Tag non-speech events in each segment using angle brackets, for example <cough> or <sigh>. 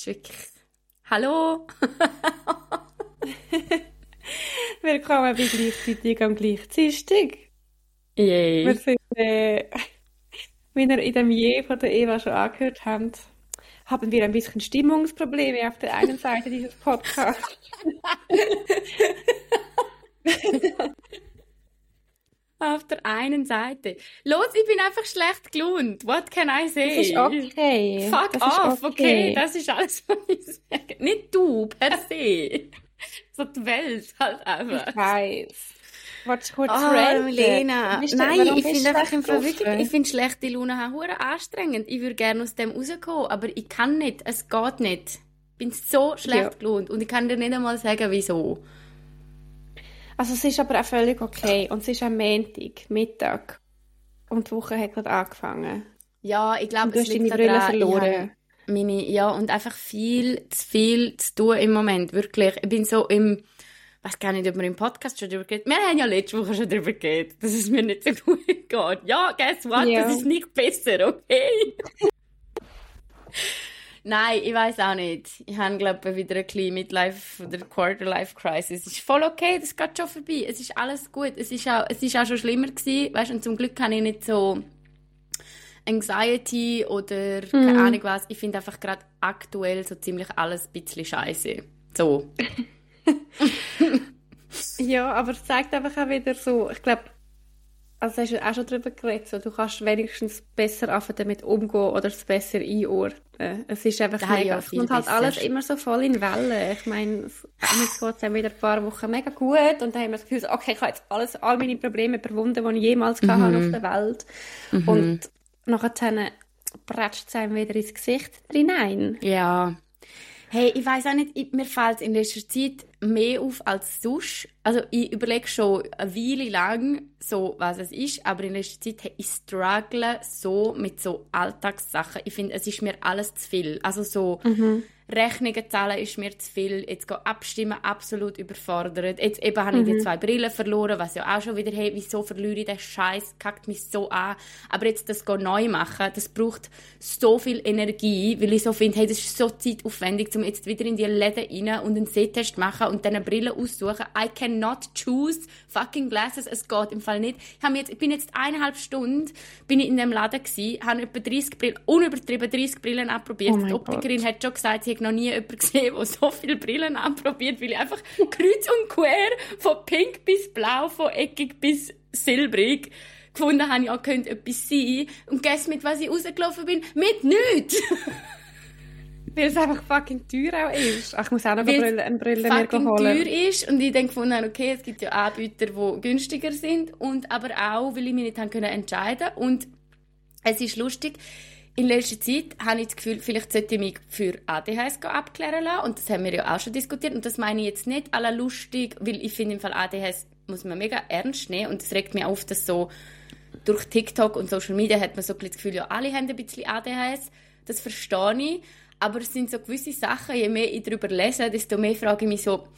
ist wirklich... Hallo! <laughs> Willkommen bei gleichzeitig am gleichzeitig. Yay. Wir sind, äh, wie ihr in dem Je von der Eva schon angehört habt, haben wir ein bisschen Stimmungsprobleme auf der einen Seite dieses Podcasts. <laughs> Auf der einen Seite. Los, ich bin einfach schlecht gelohnt. What can I say? Das ist okay. Fuck das off, okay. Das ist alles, <laughs> was ich sage. Nicht du per se. so die Welt halt einfach. Ich weiß. Du kurz Oh, du- Nein, ich finde einfach im Fall schlecht wirklich, ich finde schlechte Laune haben hure anstrengend. Ich würde gerne aus dem rauskommen, aber ich kann nicht. Es geht nicht. Ich bin so schlecht Ja. gelaunt und ich kann dir nicht einmal sagen, wieso. Also es ist aber auch völlig okay. Und es ist am Montag, Mittag. Und die Woche hat gerade angefangen. Ja, ich glaube, es hast liegt daran, verloren. habe Meine, ja, und einfach viel zu viel zu tun im Moment, wirklich. Ich bin so im, weiß gar nicht, ob wir im Podcast schon darüber geredet Wir haben ja letzte Woche schon darüber geredet, dass es mir nicht so <laughs> gut geht. Ja, guess what? Ja. Das ist nicht besser, okay? <laughs> Nein, ich weiß auch nicht. Ich habe, glaube ich, wieder ein bisschen Midlife oder Quarter-Life-Crisis. Es ist voll okay, das geht schon vorbei. Es ist alles gut. Es ist auch, es ist auch schon schlimmer gewesen, weißt, und zum Glück habe ich nicht so Anxiety oder keine Ahnung was. Ich finde einfach gerade aktuell so ziemlich alles ein bisschen scheiße. So. <laughs> Ja, aber es zeigt einfach auch wieder so, ich glaube, also hast du auch schon darüber geredet, so, du kannst wenigstens besser damit umgehen oder es besser einordnen. Es ist einfach Ja, mega, ja, es viel kommt halt besser. alles immer so voll in Wellen. Ich meine, es geht es dann wieder ein paar Wochen mega gut und dann haben wir das Gefühl, okay, ich habe jetzt alles, all meine Probleme überwunden, die ich jemals Mhm. hatte auf der Welt. Und nachher prätscht es einem wieder ins Gesicht hinein. Ja. Hey, ich weiß auch nicht, ich, mir fällt in letzter Zeit mehr auf als sonst. Also ich überlege schon eine Weile lang, so was es ist, aber in letzter Zeit, hey, ich struggle so mit so Alltagssachen. Ich finde, es ist mir alles zu viel. Also so Rechnungen zahlen ist mir zu viel. Jetzt gehen abstimmen, absolut überfordert. Jetzt eben habe ich die zwei Brillen verloren, was ja auch schon wieder, hey, wieso verliere ich den Scheiß? Kackt mich so an. Aber jetzt das gehen neu machen, das braucht so viel Energie, weil ich so finde, hey, das ist so zeitaufwendig, um jetzt wieder in die Läden rein und einen Sehtest machen und dann eine Brille aussuchen. I cannot choose fucking glasses. Es geht im Fall nicht. Ich, jetzt, ich bin jetzt eineinhalb Stunden bin ich in dem Laden gewesen, habe etwa 30 Brillen, unübertrieben 30 Brillen anprobiert. Oh Die Optikerin hat schon gesagt, sie hat noch nie jemanden gesehen, der so viele Brillen anprobiert, weil ich einfach kreuz und quer von pink bis blau, von eckig bis silbrig gefunden habe, ja, könnte etwas sein. Und guess mit was ich rausgelaufen bin? Mit nichts! <laughs> Weil es einfach fucking teuer auch ist. Ach, ich muss auch noch eine Weil Brille, eine Brille mir holen. teuer ist und ich dann gefunden habe, okay, es gibt ja Anbieter, die günstiger sind und aber auch, weil ich mich nicht haben können entscheiden und es ist lustig, in letzter Zeit habe ich das Gefühl, vielleicht sollte ich mich für ADHS abklären lassen und das haben wir ja auch schon diskutiert und das meine ich jetzt nicht alle lustig, weil ich finde im Fall ADHS muss man mega ernst nehmen und es regt mich auf, dass so durch TikTok und Social Media hat man so ein das Gefühl, ja, alle haben ein bisschen ADHS. Das verstehe ich. Aber es sind so gewisse Sachen, je mehr ich darüber lese, desto mehr frage ich mich so,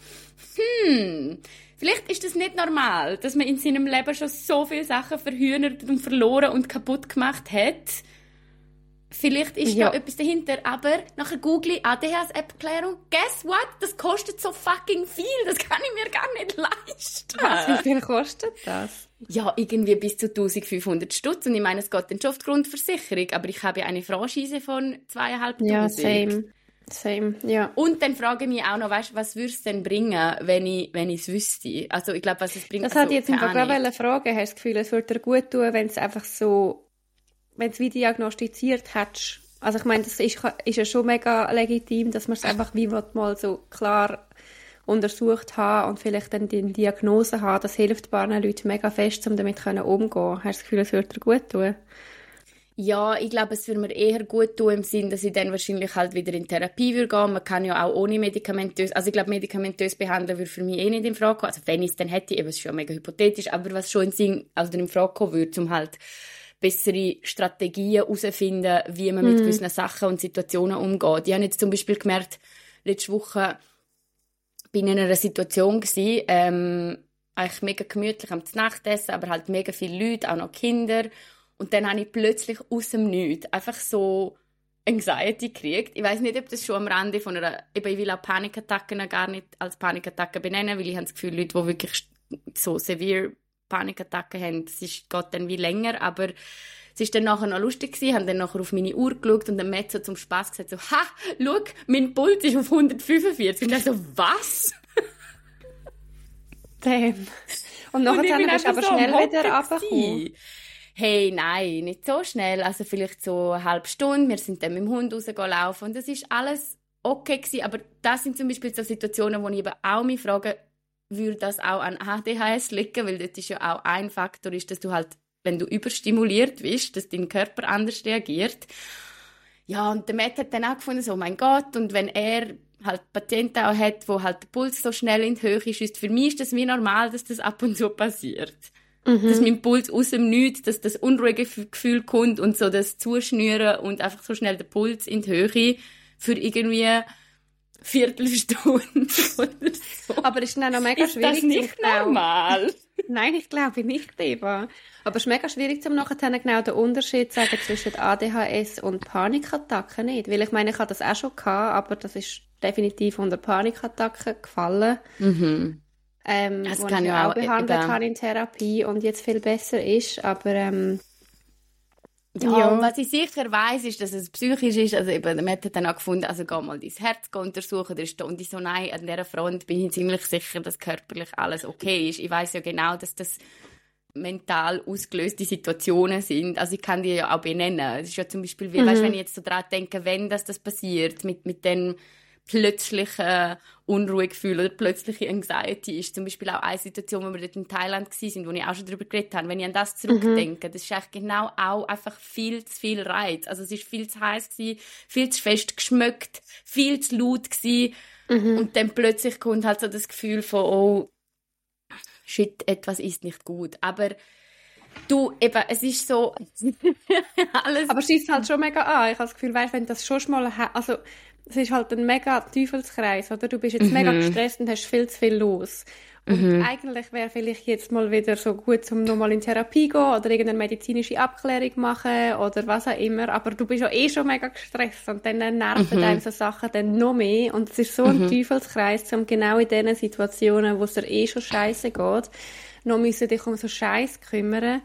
hm, vielleicht ist das nicht normal, dass man in seinem Leben schon so viele Sachen verhühnert und verloren und kaputt gemacht hat. Vielleicht ist Ja. da etwas dahinter, aber nachher google ADHS-Erklärung. Guess what? Das kostet so fucking viel. Das kann ich mir gar nicht leisten. Was, wie viel kostet das? Ja, irgendwie bis zu 1500 Stutz. Und ich meine, es geht dann schon auf die Grundversicherung, aber ich habe ja eine Franchise von zweieinhalbtausend. Ja, same. Same, ja. Und dann frage ich mich auch noch, weißt, was würde es denn bringen, wenn ich wenn ich es wüsste? Also ich glaube, was es bringt. Das also, ich jetzt einfach gerade fragen. Hast du das Gefühl, es würde dir gut tun, wenn es einfach so, wenn es wie diagnostiziert hättest? Also ich meine, das ist, ist ja schon mega legitim, dass man es einfach wie mal so klar untersucht haben und vielleicht dann die Diagnose haben. Das hilft paar Leuten mega fest, um damit umgehen. Hast du das Gefühl, es würde dir gut tun? Ja, ich glaube, es würde mir eher gut tun im Sinn, dass ich dann wahrscheinlich halt wieder in Therapie würde gehen. Man kann ja auch ohne medikamentös, also ich glaube, medikamentös behandeln würde für mich eh nicht in Frage kommen. Also wenn ich es dann hätte, eben, es ist schon mega hypothetisch, aber was schon in Sinn, also in Frage kommen würde, um halt bessere Strategien herauszufinden, wie man mit gewissen Sachen und Situationen umgeht. Ich habe jetzt zum Beispiel gemerkt, letzte Woche bin ich in einer Situation gewesen, ähm, eigentlich mega gemütlich am Nachtessen, aber halt mega viele Leute, auch noch Kinder. Und dann habe ich plötzlich aus dem Nichts einfach so Anxiety kriegt. Ich weiß nicht, ob das schon am Rande von einer, eben ich will auch Panikattacken gar nicht als Panikattacken benennen, weil ich habe das Gefühl, Leute, die wirklich so severe Panikattacken haben, das ist, geht dann wie länger, aber es ist dann nachher noch lustig gewesen, haben dann nachher auf meine Uhr geschaut und dann Metzo zum Spaß gesagt so, ha, schau, mein Puls ist auf 145. Und dann so, was? Damn. Und nachher und bist du aber so schnell wieder runtergekommen. Hey, nein, nicht so schnell. Also vielleicht so eine halbe Stunde. Wir sind dann mit dem Hund rausgelaufen und das ist alles okay gewesen. Aber das sind zum Beispiel so Situationen, wo ich eben auch mich frage, würde das auch an ADHS liegen? Weil das ist ja auch ein Faktor, ist, dass du halt, wenn du überstimuliert bist, dass dein Körper anders reagiert. Ja, und der Matt hat dann auch gefunden, so, mein Gott, und wenn er halt Patienten auch hat, wo halt der Puls so schnell in die Höhe ist, für mich ist das wie normal, dass das ab und zu passiert. Mhm. Dass mein Puls aus dem Nichts, dass das unruhige Gefühl kommt und so das Zuschnüren und einfach so schnell der Puls in die Höhe für irgendwie Viertelstunde oder so. Aber ist dann auch mega ist schwierig. Ist <laughs> das nicht normal? Nein, ich glaube nicht, Eva. Aber es ist mega schwierig, um nachher genau den Unterschied zu sagen zwischen ADHS und Panikattacken nicht. Weil ich meine, ich hatte das auch schon gehabt, aber das ist definitiv unter Panikattacken gefallen. Mhm. Ähm, das kann ich ja auch behandelt eben. habe in Therapie und jetzt viel besser ist, aber ähm, ja, ja. was ich sicher weiß, ist, dass es psychisch ist. Also eben, Matt hat dann auch gefunden, also geh mal dein Herz untersuchen. Der ist und ich so, nein, an dieser Front bin ich ziemlich sicher, dass körperlich alles okay ist. Ich weiß ja genau, dass das mental ausgelöste Situationen sind. Also ich kann die ja auch benennen. Es ist ja zum Beispiel, wie, mhm. weißt, wenn ich jetzt so daran denke, wenn das, das passiert, mit, mit den plötzliche Unruhegefühl oder plötzliche Anxiety ist zum Beispiel auch eine Situation, wo wir dort in Thailand waren, wo ich auch schon darüber geredet habe. Wenn ich an das zurückdenke, mhm. das ist eigentlich genau auch einfach viel zu viel Reiz. Also es ist viel zu heiß gewesen, viel zu fest geschmückt, viel zu laut gewesen. Mhm. Und dann plötzlich kommt halt so das Gefühl von, oh, shit, etwas ist nicht gut. Aber Du, eben, es ist so, <laughs> alles. Aber schießt halt schon mega an. Ich habe das Gefühl, weißt, wenn das schon mal, also, es ist halt ein mega Teufelskreis, oder? Du bist jetzt mhm. mega gestresst und hast viel zu viel los. Und mhm. eigentlich wäre vielleicht jetzt mal wieder so gut, um nochmal in Therapie gehen oder irgendeine medizinische Abklärung machen oder was auch immer. Aber du bist ja eh schon mega gestresst und dann nerven mhm. einem so Sachen dann noch mehr. Und es ist so ein mhm. Teufelskreis, um genau in diesen Situationen, wo es dir eh schon scheiße geht, noch müssen dich um so Scheiß kümmern,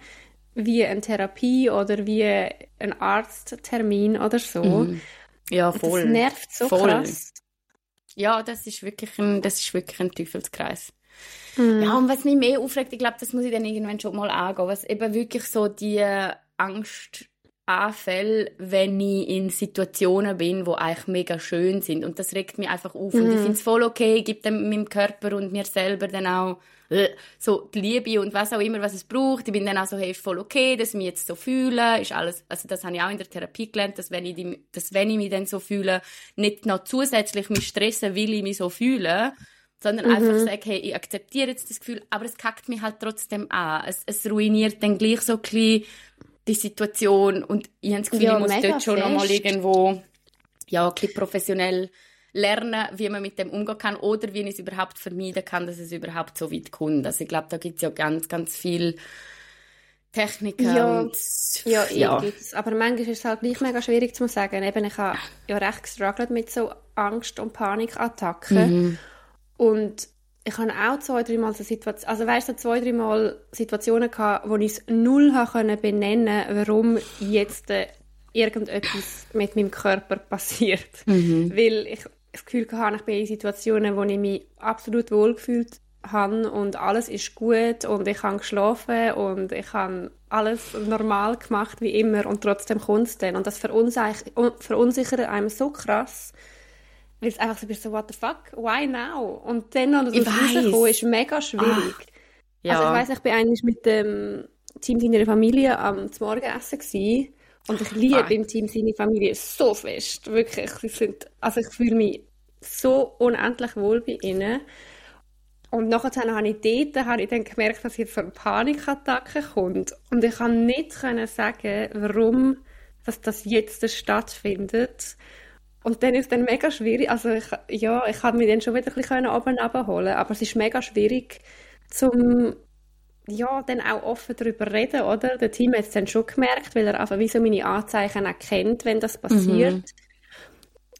wie eine Therapie oder wie ein Arzttermin oder so. Mhm. Ja, voll. das nervt so voll. krass. Ja, das ist wirklich ein, das ist wirklich ein Teufelskreis. Mhm. Ja, und was mich mehr aufregt, ich glaube, das muss ich dann irgendwann schon mal angehen, was eben wirklich so die Angst Anfälle, wenn ich in Situationen bin, wo eigentlich mega schön sind. Und das regt mich einfach auf. Mhm. Und ich mhm. finde es voll okay, gibt dem meinem Körper und mir selber dann auch so die Liebe und was auch immer, was es braucht. Ich bin dann auch so, hey, ist voll okay, dass ich mich jetzt so fühle, ist alles, also das habe ich auch in der Therapie gelernt, dass wenn ich, die, dass wenn ich mich dann so fühle, nicht noch zusätzlich mich stressen, will ich mich so fühlen, sondern mhm. einfach sagen, hey, ich akzeptiere jetzt das Gefühl, aber es kackt mich halt trotzdem an. Es, es ruiniert dann gleich so ein bisschen die Situation und ich habe das Gefühl, ja, ich muss dort schon nochmal irgendwo ja, ein professionell lernen, wie man mit dem umgehen kann oder wie ich es überhaupt vermeiden kann, dass es überhaupt so weit kommt. Also ich glaube, da gibt es ja ganz, ganz viel Techniken ja, und ja, ja. Gibt's. aber manchmal ist es halt gleich mega schwierig zu sagen. Eben, ich habe ja recht gestruggelt mit so Angst- und Panikattacken mhm. und ich habe auch zwei, dreimal so Situationen, also weißt du, zwei, dreimal Situationen gehabt, wo ich es null können benennen warum jetzt äh, irgendetwas mit meinem Körper passiert. Mhm. Weil ich das Gefühl hatte, ich bin in Situationen, wo ich mich absolut wohlgefühlt habe und alles ist gut und ich habe geschlafen und ich habe alles normal gemacht wie immer und trotzdem kommt es dann. Und das verunsichert einem so krass, weil es einfach so bist, so, what the fuck, why now? Und dann noch das rauskommen, ist mega schwierig. Ach, ja. Also ich weiss, ich bin eigentlich mit dem Team seiner Familie am Morgenessen gewesen. Und ich liebe ah. im Team seine Familie so fest. Wirklich. Sie sind, also ich fühle mich so unendlich wohl bei ihnen. Und nachher habe ich dort habe ich dann gemerkt, dass jetzt so eine Panikattacke kommt. Und ich kann nicht sagen, warum dass das jetzt stattfindet. Und dann ist es dann mega schwierig, also ich, ja, ich habe mich dann schon wieder ein bisschen oben abholen aber es ist mega schwierig, zum ja, dann auch offen darüber reden, oder? Der Team hat es dann schon gemerkt, weil er einfach wie so meine Anzeichen erkennt, wenn das passiert. Mhm.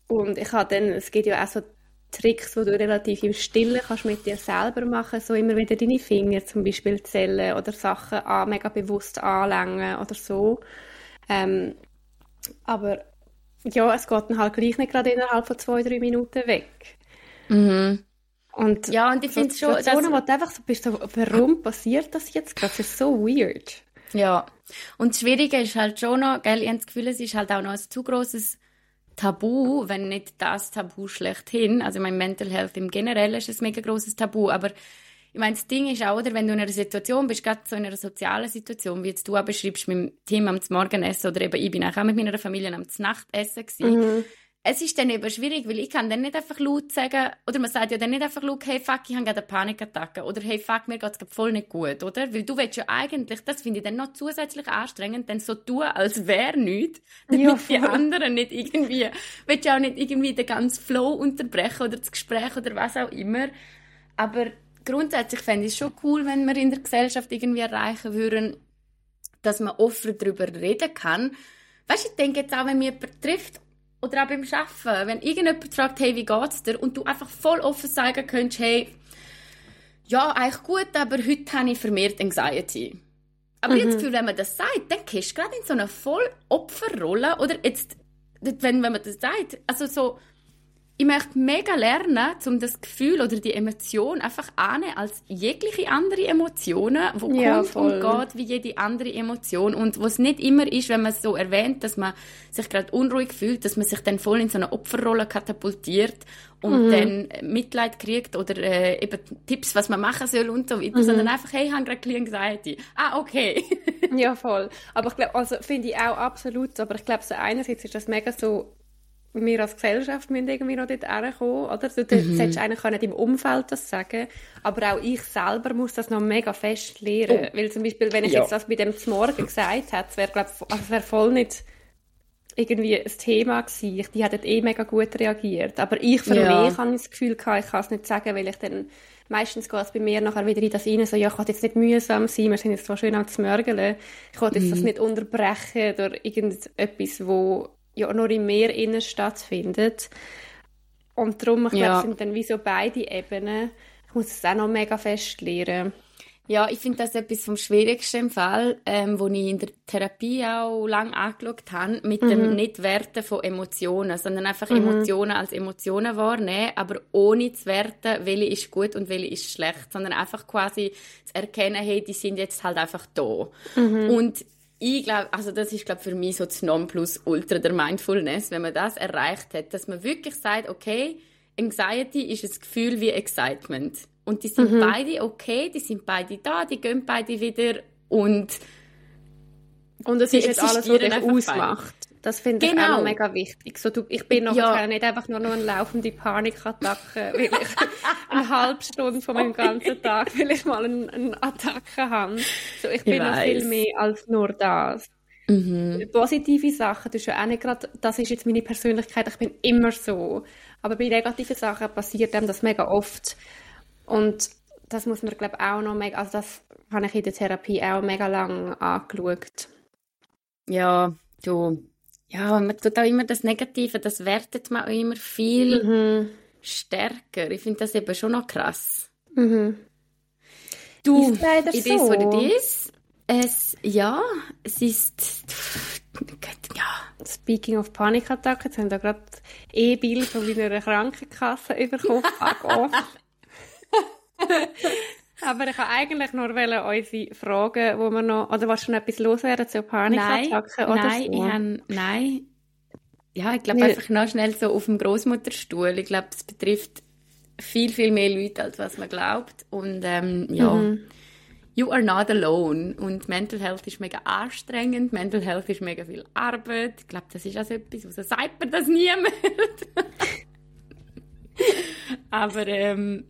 Und ich habe dann, es gibt ja auch so Tricks, die du relativ im Stillen kannst mit dir selber machen, so immer wieder deine Finger zum Beispiel zählen oder Sachen an, mega bewusst anlängen oder so. Ähm, aber ja, es geht dann halt gleich nicht gerade innerhalb von zwei, drei Minuten weg. Mhm. Und ja, und ich finde schon, dass... wo du einfach so bist, so, warum passiert das jetzt gerade? Das ist so weird. Ja. Und das Schwierige ist halt schon noch, gell, ich habe das Gefühl, es ist halt auch noch ein zu grosses Tabu, wenn nicht das Tabu schlechthin. Also mein Mental Health im Generellen ist ein mega grosses Tabu, aber ich meine, das Ding ist auch, oder, wenn du in einer Situation bist, gerade so in einer sozialen Situation, wie jetzt du auch beschreibst, mit dem Team am Morgenessen oder eben ich bin auch mit meiner Familie am Nachtessen gewesen, mhm es ist dann eben schwierig, weil ich kann dann nicht einfach laut sagen, oder man sagt ja dann nicht einfach laut, hey fuck, ich habe gerade eine Panikattacke, oder hey fuck, mir geht es voll nicht gut, oder? Weil du willst ja eigentlich, das finde ich dann noch zusätzlich anstrengend, dann so tun, als wäre nichts, damit ja, die anderen nicht irgendwie, willst ja auch nicht irgendwie den ganzen Flow unterbrechen oder das Gespräch oder was auch immer, aber grundsätzlich fände ich es schon cool, wenn wir in der Gesellschaft irgendwie erreichen würden, dass man offen darüber reden kann. Weißt du, ich denke jetzt auch, wenn mich jemand trifft oder auch beim Arbeiten, wenn irgendjemand fragt, hey, wie geht's dir? Und du einfach voll offen sagen könntest, hey, ja, eigentlich gut, aber heute habe ich vermehrt Anxiety. Aber mhm. jetzt Gefühl, wenn man das sagt, dann gehst du gerade in so eine voll Opferrolle. Oder jetzt, wenn, wenn man das sagt, also so, ich möchte mega lernen, um das Gefühl oder die Emotion einfach annehmen als jegliche andere Emotionen, wo ja, kommt voll. und geht wie jede andere Emotion und was nicht immer ist, wenn man es so erwähnt, dass man sich gerade unruhig fühlt, dass man sich dann voll in so eine Opferrolle katapultiert und mhm. dann Mitleid kriegt oder äh, eben Tipps, was man machen soll und so weiter, mhm. sondern einfach, hey, ich habe gerade ein Anxiety. Ah, okay. ja, voll. Aber ich glaube, also finde ich auch absolut, aber ich glaube, so einerseits ist das mega so wir als Gesellschaft müssen irgendwie noch dort herkommen, oder? Du mhm. solltest eigentlich im Umfeld das sagen, aber auch ich selber muss das noch mega fest lernen, oh. weil zum Beispiel, wenn ich ja. jetzt das bei dem Morgen gesagt hätte, wäre, glaube also wär voll nicht irgendwie ein Thema gewesen. Die hätten eh mega gut reagiert. Aber ich für ja. mich habe das Gefühl gehabt, ich kann es nicht sagen, weil ich dann meistens geht es bei mir nachher wieder in das rein, so, ja, ich will jetzt nicht mühsam sein, wir sind jetzt zwar schön am Zmörgeln, ich will jetzt mhm. das nicht unterbrechen oder irgendetwas, wo ja nur im Meer innen stattfindet. Und darum, ich ja. glaube, sind dann wie so beide Ebenen. Ich muss es auch noch mega fest lernen. Ja, ich finde das etwas vom Schwierigsten im Fall, ähm, wo ich in der Therapie auch lange angeschaut habe, mit mhm. dem Nicht-Werten von Emotionen, sondern einfach mhm. Emotionen als Emotionen wahrnehmen, aber ohne zu werten, welche ist gut und welche ist schlecht, sondern einfach quasi zu erkennen, hey, die sind jetzt halt einfach da. Mhm. Und ich glaube, also das ist glaube für mich so das Nonplusultra der Mindfulness, wenn man das erreicht hat, dass man wirklich sagt, okay, Anxiety ist ein Gefühl wie Excitement und die sind mhm. beide okay, die sind beide da, die gehen beide wieder und und es ist jetzt alles, was dich ausmacht. Das finde ich genau. auch mega wichtig. So, du, ich bin noch ja. nicht einfach nur noch eine laufende Panikattacke, <laughs> weil ich eine halbe Stunde von meinem ganzen Tag, weil ich mal eine, eine Attacke habe. So, ich bin ich noch viel mehr als nur das. Mhm. Positive Sachen, das ist ja auch nicht gerade, das ist jetzt meine Persönlichkeit, ich bin immer so. Aber bei negativen Sachen passiert einem das mega oft. Und das muss man, glaube ich, auch noch mega, also das habe ich in der Therapie auch mega lang angeschaut. Ja, du, ja, man tut auch immer das Negative, das wertet man auch immer viel mhm. stärker. Ich finde das eben schon noch krass. Mhm. Du, ist leider it so. is what it is. Es, ja, es ist, ja. Speaking of Panikattacken, jetzt haben wir gerade E-Bild von meiner Krankenkasse bekommen. <laughs> Aber ich wollte eigentlich nur unsere Fragen, wo wir noch, oder was schon etwas loswerden zu Panikattacken oder nein, so? Ich habe, nein, ja, ich glaube einfach noch schnell so auf dem Großmutterstuhl. Ich glaube, das betrifft viel, viel mehr Leute, als was man glaubt. Und ähm, ja, mhm. you are not alone. Und Mental Health ist mega anstrengend. Mental Health ist mega viel Arbeit. Ich glaube, das ist also etwas, was sagt man das niemand. <laughs> Aber ähm,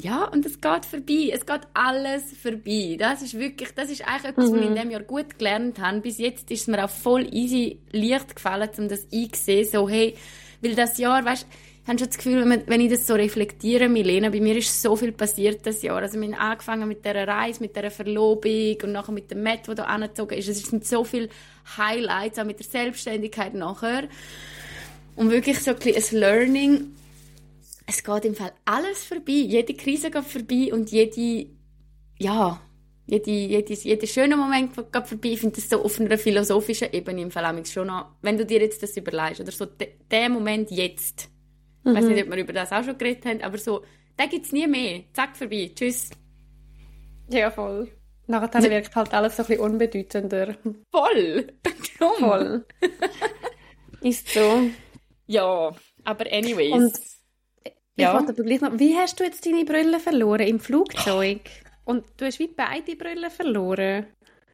ja, und es geht vorbei. Es geht alles vorbei. Das ist wirklich, das ist eigentlich etwas, mhm. was ich in diesem Jahr gut gelernt habe. Bis jetzt ist es mir auch voll easy leicht gefallen, um das einzusehen. So, hey, weil das Jahr, weißt ich habe schon das Gefühl, wenn, wenn ich das so reflektiere, Milena, bei mir ist so viel passiert das Jahr. Also wir haben angefangen mit dieser Reise, mit dieser Verlobung und nachher mit dem Matt, der da angezogen ist. Es sind so viele Highlights, auch mit der Selbstständigkeit nachher. Und wirklich so ein, ein Learning. Es geht im Fall alles vorbei. Jede Krise geht vorbei und jede, ja, jede, jede, jeder schöne Moment geht vorbei. Ich finde das so auf einer philosophischen Ebene im Fall schon noch, wenn du dir jetzt das überlegst, oder so der Moment jetzt. Ich weiß nicht, ob wir über das auch schon geredet haben, aber so, den gibt es nie mehr. Zack, vorbei. Tschüss. Ja, voll. Nachher wirkt halt alles so ein bisschen unbedeutender. Voll! <laughs> Voll. <laughs> Ist so. Ja, aber anyways. Und ich ja. wollte aber gleich noch, wie hast du jetzt deine Brille verloren? Im Flugzeug? Und du hast wie beide Brillen verloren.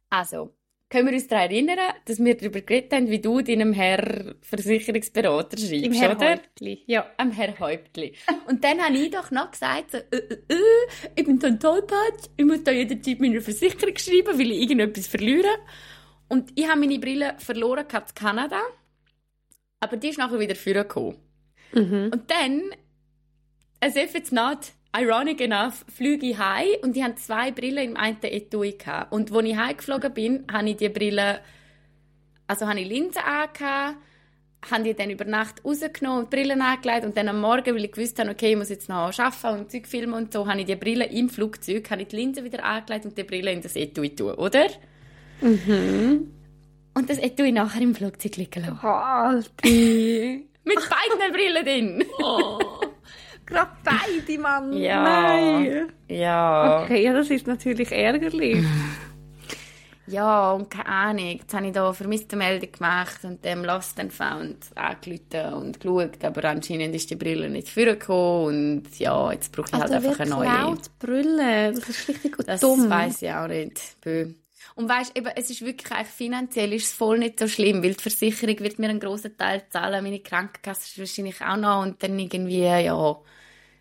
Also, können wir uns daran erinnern, dass wir darüber geredet haben, wie du deinem Herr Versicherungsberater schreibst, Im Herr oder? Häuptli. Ja. Am Herr Häuptli. Und dann habe ich doch noch gesagt, so, äh, äh, äh, ich bin so ein Tollpatsch, ich muss da jederzeit meine Versicherung schreiben, weil ich irgendetwas verliere. Und ich habe meine Brille verloren in Kanada, aber die ist nachher wieder vorgekommen. Mhm. Und dann, as if it's not, ironic enough, fliege ich heim und die haben zwei Brillen im einen Etui gehabt. Und als ich heimgeflogen bin, habe ich die Brille, also habe ich Linsen angehabt, habe die dann über Nacht rausgenommen und die Brillen angelegt und dann am Morgen, weil ich gewusst habe, okay, ich muss jetzt noch arbeiten und Zeug filmen und so, habe ich die Brille im Flugzeug, habe ich die Linsen wieder angelegt und die Brille in das Etui tun, oder? Mhm. Und das Etui nachher im Flugzeug liegen lassen. Halti! Mit beiden Brillen drin! Oh. Gerade beide, Mann. Ja. Nein. Ja. Okay, ja, das ist natürlich ärgerlich. <laughs> Ja, und keine Ahnung. Jetzt habe ich da vermisste Meldung gemacht und dem Lost and Found angerufen und geschaut, aber anscheinend ist die Brille nicht vorgekommen und ja, jetzt brauche ich halt also einfach eine neue. Brille, das ist richtig das dumm. Das weiss ich auch nicht. Und weißt, eben, es ist wirklich eigentlich finanziell ist es voll nicht so schlimm, weil die Versicherung wird mir einen grossen Teil zahlen, meine Krankenkasse wahrscheinlich auch noch und dann irgendwie, ja,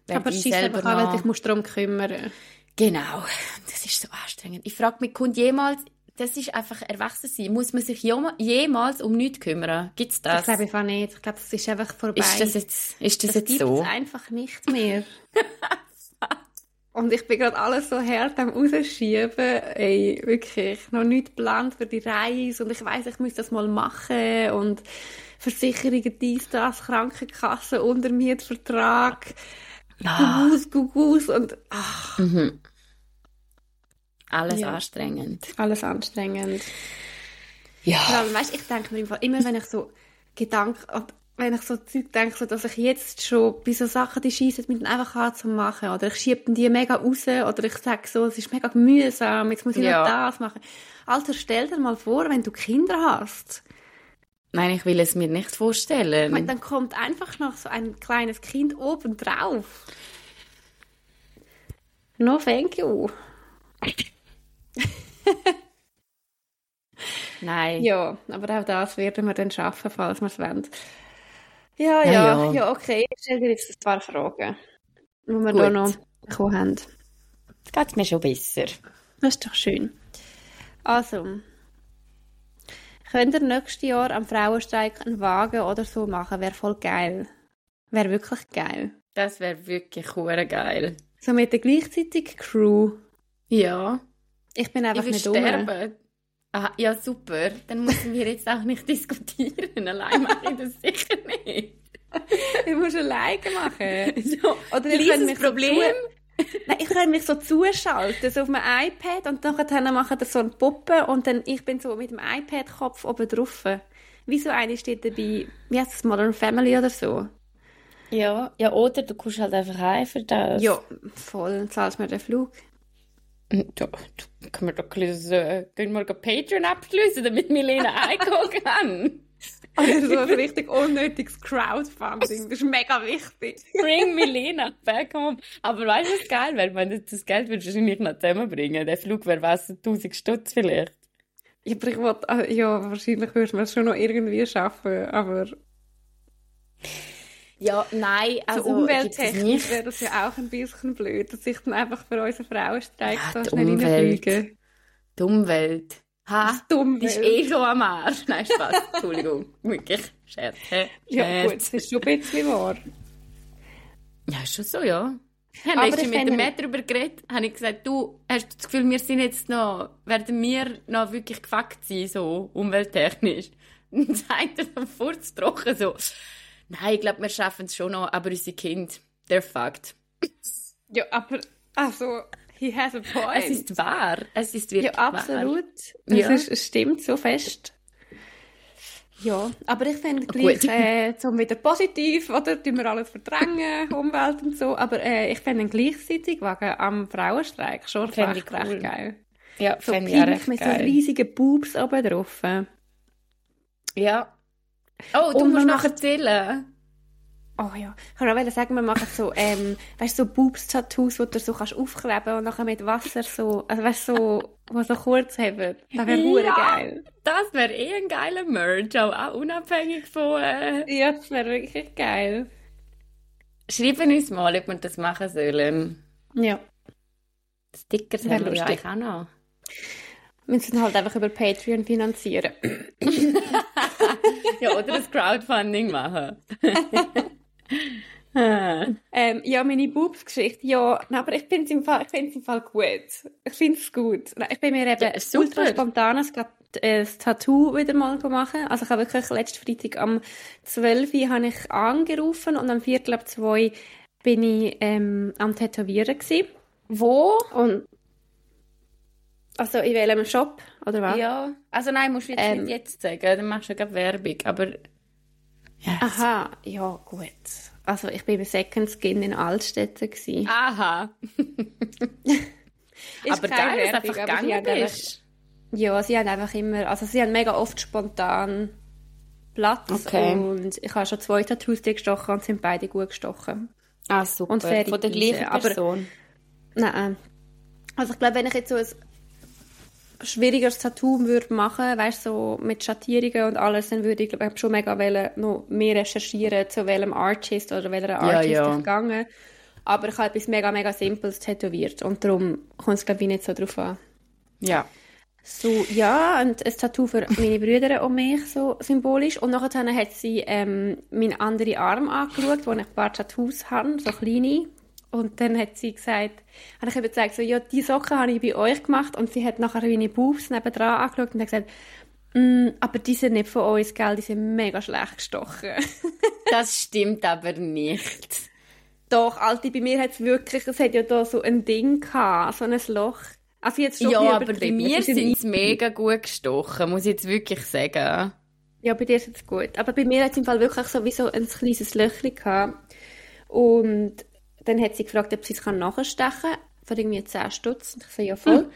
aber es ist einfach an, weil dich musst darum kümmern. Genau, das ist so anstrengend. Ich frage mich, kommt jemals, das ist einfach erwachsen sein, muss man sich jemals um nichts kümmern? Gibt es das? Ich glaube einfach nicht. Ich glaube, es ist einfach vorbei. Ist das jetzt, ist das, das jetzt so? Es einfach nicht mehr. <laughs> Und ich bin gerade alles so hart am rausschieben. Ey, wirklich, noch nicht geplant für die Reise. Und ich weiß, ich muss das mal machen. Und Versicherungen, dies, das, Krankenkasse, Untermietvertrag. Ah. Gugus, Gugus und ach. Mhm. Alles ja. anstrengend. Alles anstrengend. Ja. Vor allem, weißt, ich denke mir immer, wenn ich so Gedanken, wenn ich so Zeug denke, so, dass ich jetzt schon bei so Sachen, die schießen, mit einfach hart zu machen, oder ich schiebe die mega raus, oder ich sage so, es ist mega mühsam, jetzt muss ich ja. noch das machen. Alter, stell dir mal vor, wenn du Kinder hast. Nein, ich will es mir nicht vorstellen. Meine, dann kommt einfach noch so ein kleines Kind oben drauf. No, thank you. <laughs> Nein. Ja, aber auch das werden wir dann schaffen, falls wir es wollen. Ja, ja, ja, ja, okay. Ich stelle dir jetzt ein paar Fragen, die wir hier noch bekommen haben. Geht mir schon besser. Das ist doch schön. Also, Könnt ihr nächstes Jahr am Frauenstreik einen Wagen oder so machen? Wäre voll geil. Wäre wirklich geil. Das wäre wirklich cool geil. So mit der gleichzeitigen Crew. Ja. Ich bin einfach ich nicht sterben. Aha, ja, super. Dann müssen wir jetzt auch nicht <laughs> diskutieren. Allein mache ich das sicher nicht. <laughs> ich muss alleine machen. So, Oder ich Problem. Nein, ich kann mich so zuschalten, so auf meinem iPad und dann machen wir so eine Puppe und dann ich bin so mit dem iPad-Kopf oben drauf. Wie so eine steht dabei, wie heißt das, Modern Family oder so? Ja, ja, oder du kommst halt einfach ein für das. Ja, voll, dann zahlst du mir den Flug. Da, da können wir doch ein bisschen, äh, können wir Patreon abschließen, damit Milena <laughs> eingehen kann. <laughs> Also so ein richtig unnötiges Crowdfunding. Das ist mega wichtig. <laughs> Bring Milena <laughs> back home. Aber weißt du, was geil wäre? Wenn das Geld würdest du wahrscheinlich noch zusammenbringen. Der Flug wäre was, 1000 Stutz vielleicht. Ja, aber ich wollte, äh, ja, wahrscheinlich würdest du es schon noch irgendwie schaffen, aber... Ja, nein, also... So umwelttechnisch wäre das ja auch ein bisschen blöd, dass ich dann einfach für unseren Frauenstreik ja, so schnell reinfliege. Die Umwelt. Ha, dumm bist eh schon am Arsch. <laughs> Nein, Spaß. Entschuldigung. Wirklich. Scherz. Scherz. Ja, gut, das ist schon ein bisschen wahr. Ja, ist schon so, ja. Haben Aber letztens ich mit dem Matt darüber geredet, habe ich gesagt, du, hast du das Gefühl, wir sind jetzt noch, werden wir noch wirklich gefuckt sein, so umwelttechnisch? <laughs> Und dann sagt er so furztrocken so, nein, ich glaube, wir schaffen es schon noch, aber unsere Kinder, they're fucked. Ja, aber, also, he has a point. Es ist wahr, es ist wirklich ja, absolut. wahr. Ja. Es, ist, es stimmt so fest. Ja, aber ich finde gleich, äh, zum wieder positiv, oder? Tun wir alles verdrängen, <laughs> Umwelt und so. Aber äh, ich finde gleichzeitig wegen am Frauenstreik schon Fände recht, cool. recht geil. Ja, So fände ich recht mit so geil. riesigen Boobs oben drauf. Ja. Oh, du Und musst man noch erzählen. Oh ja, ich kann auch sagen, wir machen so, ähm, weißt so Boobs-Tattoos, die du so kannst aufkleben und nachher mit Wasser so, also weißt so, die so kurz haben. Das wäre Ja. geil. Das wäre eh ein geiler Merch, auch, auch unabhängig von... Äh... Ja, das wäre wirklich geil. Schreiben uns mal, ob wir das machen sollen. Ja. Stickers Wäre haben wir ja eigentlich auch noch. Wir müssen halt einfach über Patreon finanzieren. <laughs> Ja, oder ein Crowdfunding machen. <laughs> Ah. Ähm, ja, meine Boobs-Geschichte, ja, nein, aber ich finde es im Fall, ich find's im Fall gut. Ich finde es gut. Ich bin mir eben Ja, super. ultra spontan äh, das Tattoo wieder mal machen. Also ich habe wirklich letzten Freitag am 12. Uhr habe ich angerufen und am Viertel ab 2 bin ich ähm, am Tätowieren gewesen. Wo? Und also in welchem Shop, oder was? Ja. Also nein, musst du jetzt Ähm. nicht jetzt sagen, dann machst du ja gerade Werbung, aber... Ja. Aha, ja, gut. Also ich bin bei Second Skin in Altstädten gewesen. Aha. <laughs> Ist aber geil, dass einfach aber gegangen bist. Ja, sie haben einfach immer, also sie haben mega oft spontan Platz Okay. und ich habe schon zwei Tattoos gestochen und sind beide gut gestochen. Ah, super. Und fertig Von der gleichen aber- Person. Nein. Also ich glaube, wenn ich jetzt so ein schwierigeres Tattoo würde machen, weißt so mit Schattierungen und alles, dann würde ich glaube ich schon mega wollen, noch mehr recherchieren, zu welchem Artist oder welcher Artist ja. ich gegangen. Aber ich habe etwas mega, mega Simples tätowiert und darum kommt es glaube ich nicht so drauf an. Ja. So, ja, und ein Tattoo für meine Brüder und mich, so symbolisch. Und nachher hat sie ähm, meinen anderen Arm angeschaut, wo ich ein paar Tattoos habe, so kleine. Und dann hat sie gesagt, habe ich eben gesagt, so, ja, die Socken habe ich bei euch gemacht. Und sie hat nachher meine Boobs nebendran angeschaut und hat gesagt, «Mm, aber die sind nicht von uns, gell, die sind mega schlecht gestochen. <laughs> Das stimmt aber nicht. Doch, Alte, bei mir hat es wirklich, es hat ja da so ein Ding gehabt, so ein Loch. Also jetzt schon Ja, aber bei mir sind sie mega gut gestochen, muss ich jetzt wirklich sagen. Ja, bei dir ist es gut. Aber bei mir hat es im Fall wirklich so wie so ein kleines Löchchen gehabt. Und dann hat sie gefragt, ob sie es nachstechen kann. Für irgendwie 10 Stutz. Und ich so, ja, voll.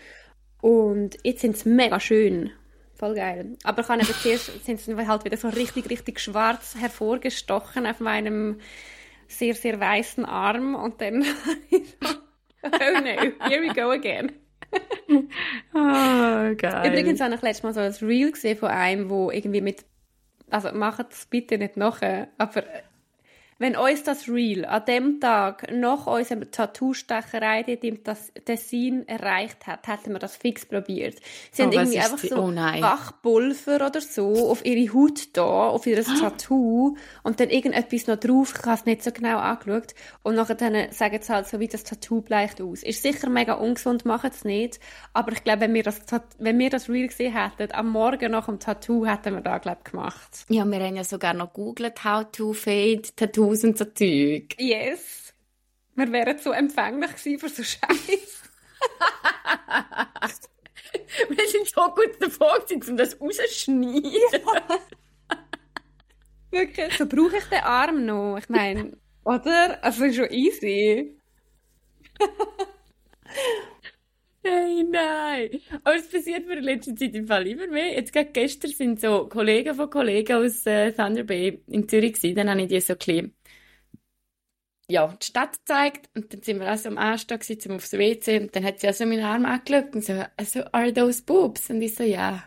Und jetzt sind sie mega schön. Voll geil. Aber ich habe eben zuerst, sind sie halt wieder so richtig, richtig schwarz hervorgestochen auf meinem sehr, sehr weißen Arm. Und dann <laughs> oh no, here we go again. Oh, geil. Übrigens habe ich letztes Mal so ein Reel gesehen von einem, wo irgendwie mit, also macht das bitte nicht nachher, aber wenn uns das Reel an dem Tag nach unserer Tattoo-Stecherei im Tas- Tessin erreicht hat, hätten wir das fix probiert. Sie Oh, haben irgendwie einfach die- so oh. Wachpulver oder so auf ihre Haut da, auf ihr Tattoo und dann irgendetwas noch drauf, ich habe es nicht so genau angeschaut und nachher dann sagen sie halt so, wie das Tattoo bleicht aus. Ist sicher mega ungesund, machen es nicht, aber ich glaube, wenn wir das, wenn wir das Reel gesehen hätten, am Morgen nach dem Tattoo, hätten wir da, glaube ich, gemacht. Ja, wir haben ja sogar noch gegoogelt, how to fade Tattoos und so Zeug. Yes. Wir wären so empfänglich gewesen für so Scheiß. <laughs> Wir sind so gut davor gewesen, um das rauszuschneiden. <laughs> Wirklich. So brauche ich den Arm noch. Ich meine, oder? Also ist schon easy. <laughs> Hey, nein. Aber es passiert mir in letzter Zeit im Fall immer mehr. Jetzt gerade gestern sind so Kollegen von Kollegen aus äh, Thunder Bay in Zürich gewesen. Dann habe ich die so ein ja, die Stadt gezeigt. Und dann sind wir auch so am Anstehen gewesen, zum aufs WC. Und dann hat sie auch so meinen Arm angeschaut und so, also, are those boobs? Und ich so, <laughs> ja.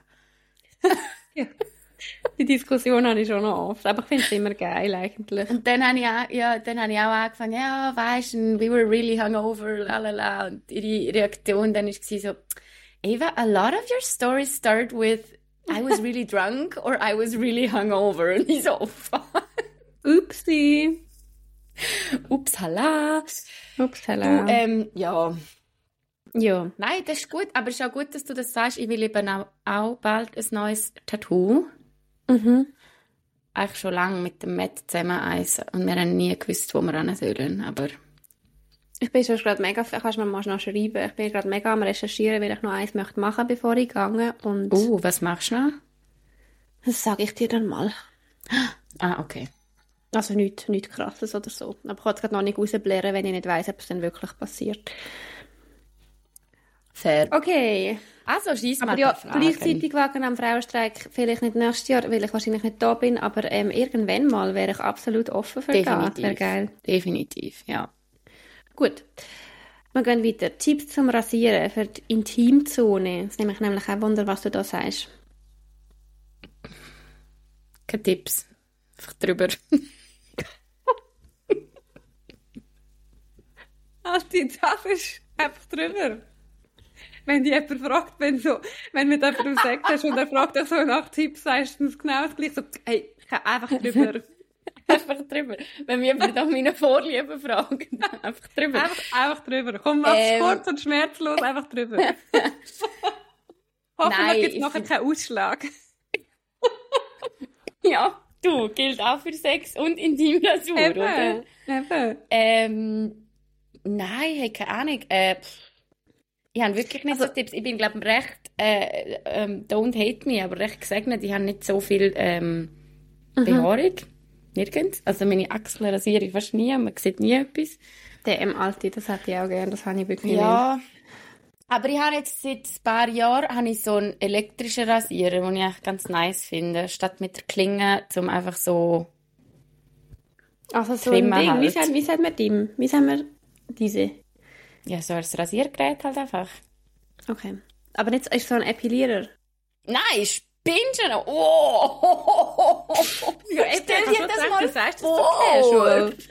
Die Diskussion habe ich schon noch oft. Aber ich finde es immer geil eigentlich. Und dann habe ich auch, ja, dann habe ich auch angefangen, ja, weißt du, we were really hungover, la la la. Und ihre Reaktion dann war so, Eva, a lot of your stories start with, I was really <laughs> drunk or I was really hungover. Und ich so, oh, <laughs> fuck. Upsi. Upsala. Upsala. Du, ähm, ja. ja. Nein, das ist gut, aber es ist auch gut, dass du das sagst. Ich will eben auch, auch bald ein neues Tattoo. Mhm. Eigentlich schon lange mit dem Matt zusammen eins. Und wir haben nie gewusst, wo wir hin sollen. Aber Ich bin schon gerade mega, kannst du mir mal noch schreiben, ich bin gerade mega am recherchieren, weil ich noch eins möchte machen, bevor ich gehe. Und uh, was machst du noch? das sage ich dir dann mal. Ah, okay. Also nichts, nichts krasses oder so. Aber ich kann es gerade noch nicht rausblären, wenn ich nicht weiss, ob es dann wirklich passiert. Fair. Okay. Also, schieß mal Aber ja, gleichzeitig wegen am Frauenstreik, vielleicht nicht nächstes Jahr, weil ich wahrscheinlich nicht da bin, aber ähm, irgendwann mal wäre ich absolut offen für das. Definitiv. Wäre geil. Definitiv, ja. Gut. Wir gehen weiter. Tipps zum Rasieren für die Intimzone. Das nehme ich nämlich auch Wunder, was du da sagst. Keine Tipps. Einfach drüber. <laughs> Also, das ist einfach drüber. Wenn dich jemand fragt, wenn, so, wenn du mit jemandem Sex hast und er fragt dich so nach Tipps, sagst du genau das gleiche. So, hey, einfach drüber. <laughs> einfach drüber. Wenn mich jemand nach meinen Vorlieben fragt, <laughs> einfach drüber. einfach, einfach drüber. Komm, mach's Ähm. kurz und schmerzlos, einfach drüber. <laughs> Hoffentlich gibt es nachher find- keinen Ausschlag. Ja, du, gilt auch für Sex und Intimrasur, oder? Eben. Ähm, nein, hey, keine Ahnung. Äh, ich habe wirklich nicht so Tipps. Ich bin, glaube ich, recht, äh, ähm, don't hate me, aber recht gesegnet. Ich habe nicht so viel ähm, Behaarung. Nirgends. Also meine Achseln rasiere ich fast nie, man sieht nie etwas. DM Alte, das hätte ich auch gerne, das habe ich wirklich Ja. Aber ich habe jetzt seit ein paar Jahren habe ich so einen elektrischen Rasierer, den ich eigentlich ganz nice finde. Statt mit der Klinge, um einfach so... nicht. Also so ein Ding, wie, halt. sagt, wie sagt man dem? Wie sagen wir diese? Ja, so ein Rasiergerät halt einfach. Okay. Aber nicht, ist so ein Epilierer. Nein, spinnst du noch? Oh! <laughs> Ja, Stell dir das mal vor. <laughs>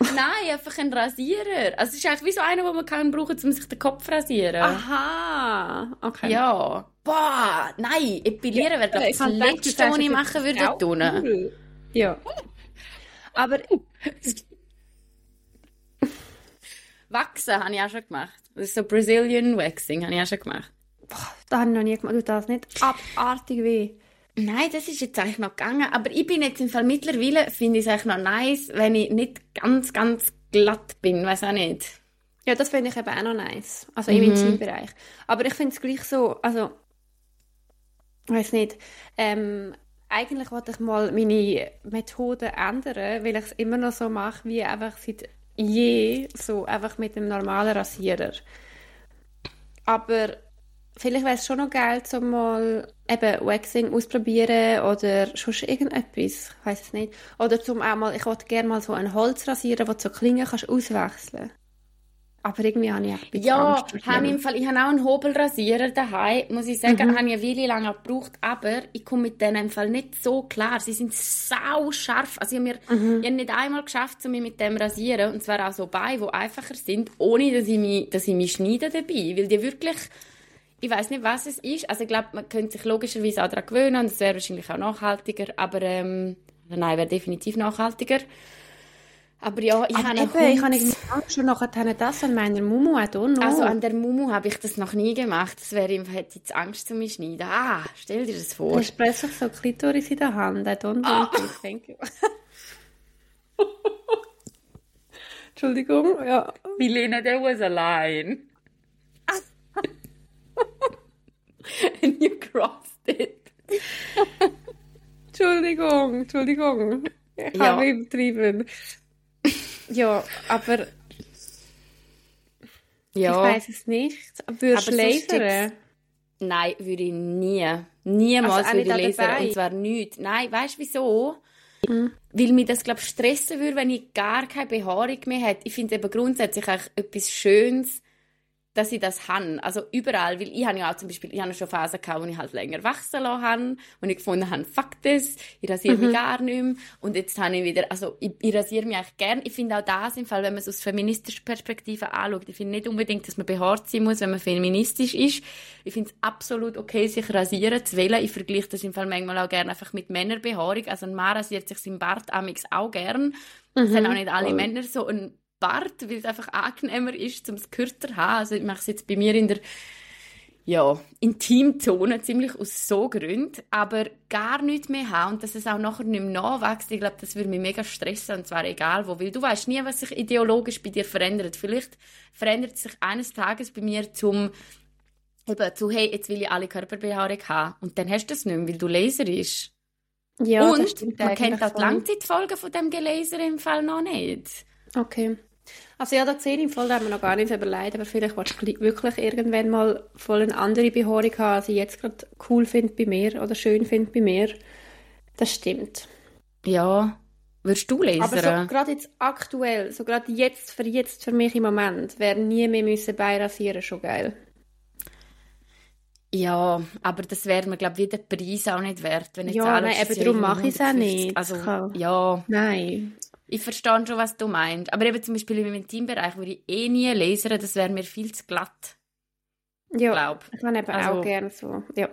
Nein, einfach ein Rasierer. Also es ist eigentlich wie so einer, den man kann brauchen, um sich den Kopf zu rasieren. Aha, okay. Ja. Boah, nein, epilieren wäre glaube ich das Letzte, was ich jetzt, machen würde cool. Ja. Aber <laughs> Wachsen habe ich auch schon gemacht. Das ist so Brazilian Waxing, habe ich auch schon gemacht. da habe ich noch nie gemacht. Du das nicht abartig weh. Nein, das ist jetzt eigentlich noch gegangen. Aber ich bin jetzt im Fall mittlerweile, finde ich es eigentlich noch nice, wenn ich nicht ganz, ganz glatt bin. Weiß auch nicht. Ja, das finde ich eben auch noch nice. Also im Mhm. Intimbereich. Aber ich finde es gleich so, also, weiß nicht, ähm, eigentlich wollte ich mal meine Methode ändern, weil ich es immer noch so mache, wie einfach seit je, so einfach mit dem normalen Rasierer. Aber vielleicht wäre es schon noch geil, zum mal eben Waxing ausprobieren oder schon irgendetwas, ich weiß es nicht. Oder zum auch mal, ich wollte gerne mal so einen Holzrasierer, wo du so Klingen kannst auswechseln. Aber irgendwie habe ich echt ein bisschen Ja, Angst vor habe ich, Fall, ich habe auch einen Hobelrasierer daheim, muss ich sagen, habe ich eine Weile lang auch gebraucht, aber ich komme mit denen im Fall nicht so klar. Sie sind sau scharf. Also ich habe, mir, ich habe nicht einmal geschafft, um mich mit dem rasieren, und zwar auch so Beine, die einfacher sind, ohne dass ich mich, dass ich mich schneide dabei, weil die wirklich, ich weiß nicht, was es ist. Also ich glaube, man könnte sich logischerweise auch daran gewöhnen, und es wäre wahrscheinlich auch nachhaltiger, aber ähm, nein, wäre definitiv nachhaltiger. Aber ja, ich Aber habe eben, ich habe irgendwie schon nachher das an meiner Mumu auch da noch. Also an der Mumu habe ich das noch nie gemacht. Das wäre ihm, hätte ich jetzt Angst zu mir schneiden. Ah, stell dir das vor. Du hast plötzlich so Klitoris in der Hand. I don't want it, thank you. Entschuldigung, ja. Milena, there was a line. And you crossed it. Entschuldigung, Entschuldigung. Ich Ja. habe übertrieben. Ja, aber Ja. ich weiß es nicht. Würdest du lasern? Nein, würde ich nie. Niemals Also auch würde ich nicht dabei? Und zwar nichts. Nein, weißt du wieso? Mhm. Weil mich das, glaube ich, stressen würde, wenn ich gar keine Behaarung mehr hätte. Ich finde eben grundsätzlich eigentlich etwas Schönes dass ich das habe. Also überall, weil ich habe ja auch zum Beispiel, ich habe schon Phasen gehabt, wo ich halt länger wachsen lassen habe, wo ich gefunden habe, fuck das, ich rasiere mhm. mich gar nicht mehr. Und jetzt habe ich wieder, also ich, ich rasiere mich eigentlich gern. Ich finde auch das im Fall, wenn man es aus feministischer Perspektive anschaut, ich finde nicht unbedingt, dass man behaart sein muss, wenn man feministisch ist. Ich finde es absolut okay, sich rasieren zu wählen. Ich vergleiche das im Fall manchmal auch gerne einfach mit Männerbehaarung. Also ein Mann rasiert sich sein Bart auch gern. Das mhm. haben auch nicht alle Männer so einen Bart, weil es einfach angenehmer ist, um es kürzer zu haben. Also ich mache es jetzt bei mir in der ja, Intimzone ziemlich aus so Gründen, aber gar nichts mehr haben und dass es auch nachher nicht mehr nachwächst, ich glaube, das würde mich mega stressen und zwar egal wo, weil du weißt nie, was sich ideologisch bei dir verändert. Vielleicht verändert sich eines Tages bei mir zum eben zu, hey, jetzt will ich alle Körperbehaarung haben und dann hast du es nicht mehr, weil du Laser ist. Ja, und man kennt auch die Langzeitfolgen von dem Gelaser im Fall noch nicht. Okay. Also ja, da zehn im Fall haben wir noch gar nicht überlegt, aber vielleicht willst du wirklich irgendwann mal voll eine andere Behaarung haben, als ich jetzt gerade cool finde bei mir oder schön finde bei mir. Das stimmt. Ja, würdest du lesen? Aber so, gerade jetzt aktuell, so gerade jetzt für jetzt für mich im Moment, wäre nie mehr müssen beirasieren schon geil. Ja, aber das wäre mir, glaube ich, wieder Preis auch nicht wert. Wenn ja, nein, eben darum mache ich es auch nicht. Also, ja. Nein. Ich verstehe schon, was du meinst. Aber eben zum Beispiel im Intimbereich würde ich eh nie lasern, das wäre mir viel zu glatt. Ja, glaub. ich habe eben also, auch gerne so. Ja.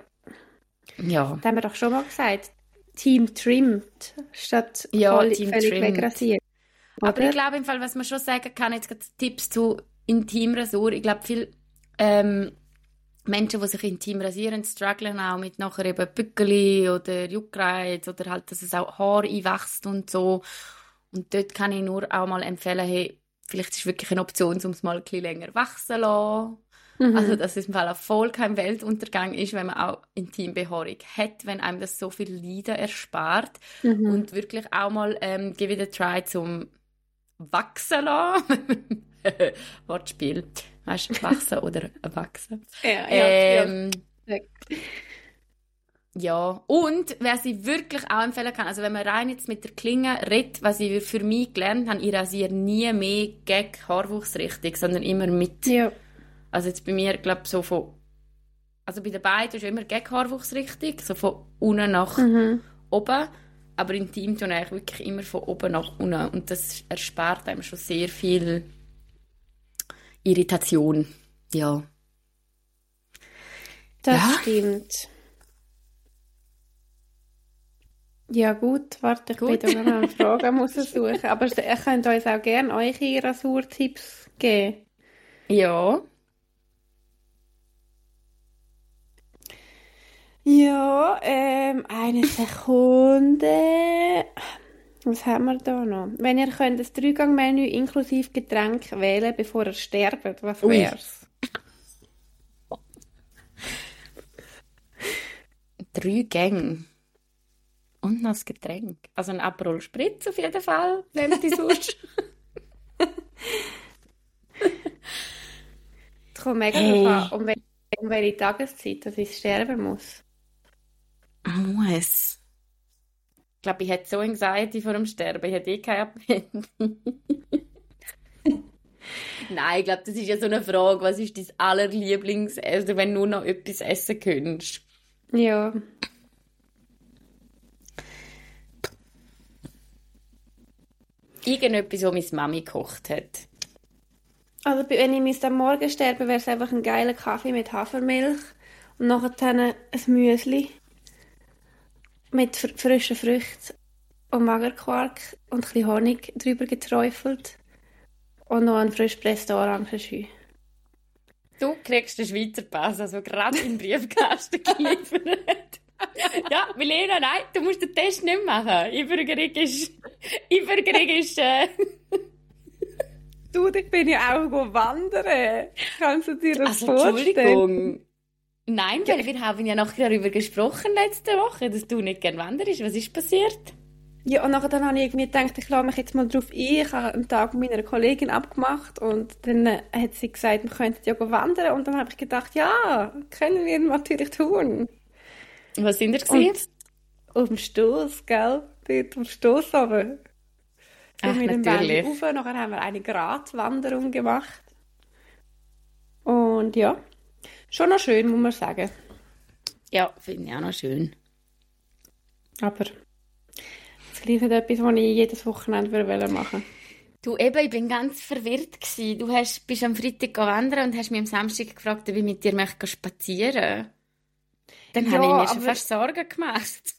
ja. Das haben wir doch schon mal gesagt. Team trimmed statt ja, voll, Team völlig wegrasiert. Aber ich glaube, im Fall, was man schon sagen kann, jetzt Tipps zu Intimrasur. Ich glaube, viele ähm, Menschen, die sich intim rasieren, strugglen auch mit nachher eben Bückeli oder Juckreiz oder halt, dass es auch Haar einwächst und so. Und dort kann ich nur auch mal empfehlen, hey, vielleicht ist es wirklich eine Option, um es mal ein bisschen länger wachsen zu lassen. Mhm. Also, dass es im Fall auch voll kein Weltuntergang ist, wenn man auch Intimbehaarung hat, wenn einem das so viel Leiden erspart. Mhm. Und wirklich auch mal, ähm, give it a try zum wachsen lassen. <laughs> Wortspiel. Weißt du, wachsen oder wachsen. Ja, ja, ähm, ja. Ja, und wer sie wirklich auch empfehlen kann, also wenn man rein jetzt mit der Klinge redet, was ich für mich gelernt habe, ich rasiere nie mehr gegen Haarwuchsrichtung, sondern immer mit. Ja. Also jetzt bei mir, glaube ich, so von, also bei den beiden ist immer gegen Haarwuchsrichtung, so von unten nach mhm. oben, aber intim tue ich wirklich immer von oben nach unten und das erspart einem schon sehr viel Irritation, ja. Das ja. stimmt. Ja gut, warte, ich gut. bin da noch eine Frage muss suchen. <laughs> Aber ihr könnt uns auch gerne eure Rasurtipps geben. Ja. Ja, ähm, eine Sekunde. Was haben wir da noch? Wenn ihr könnt das Dreigang-Menü inklusive Getränk wählen, bevor ihr sterbt, was wär's? Drei Gänge. Und noch das Getränk. Also ein Aperol Spritz auf jeden Fall, nehmt die sonst. <laughs> Es kommt mega hey. darauf an, um welche, um welche Tageszeit dass ich sterben muss. Muss. Ich glaube, ich hätte so Anxiety vor dem Sterben. Ich hätte eh kein Appetit. <laughs> Nein, ich glaube, das ist ja so eine Frage. Was ist dein allerlieblingsessen, wenn du nur noch etwas essen könntest? Ja. Irgendetwas, was meine Mami gekocht hat. Also wenn ich müsste am Morgen sterben, wäre es einfach ein geiler Kaffee mit Hafermilch und nachher ein Müsli mit frischen Früchten und Magerquark und ein bisschen Honig drüber geträufelt und noch ein frisch presster Orangenschü. Du kriegst den Schweizer Pass, also gerade im Briefkasten <laughs> geliefert. <laughs> ja, Milena, nein, du musst den Test nicht machen. Einbürgerung ist... Einbürgerung ist... Äh... <laughs> du, ich bin ja auch wandern. Kannst du dir das also, vorstellen? Entschuldigung. Nein, weil wir haben ja nachher darüber gesprochen letzte Woche, dass du nicht gerne wanderst. Was ist passiert? Ja, und nachher dann habe ich irgendwie gedacht, ich lade mich jetzt mal drauf ein. Ich habe einen Tag mit meiner Kollegin abgemacht und dann äh, hat sie gesagt, wir könnten ja wandern. Und dann habe ich gedacht, ja, können wir natürlich tun. Was sind ihr gesehen? Auf dem Stoß, gell? Dort dem Stoß aber. Ach, mit dem natürlich. Rauf. Nachher haben wir eine Gratwanderung gemacht. Und ja, schon noch schön, muss man sagen. Ja, finde ich auch noch schön. Aber das gleiche ist etwas, was ich jedes Wochenende machen würde. Du, eben, ich bin ganz verwirrt gewesen. Du hast, bist am Freitag wandern und hast mich am Samstag gefragt, ob ich mit dir möchte spazieren Dann ja, habe ich mir schon fast Sorgen gemacht. <laughs>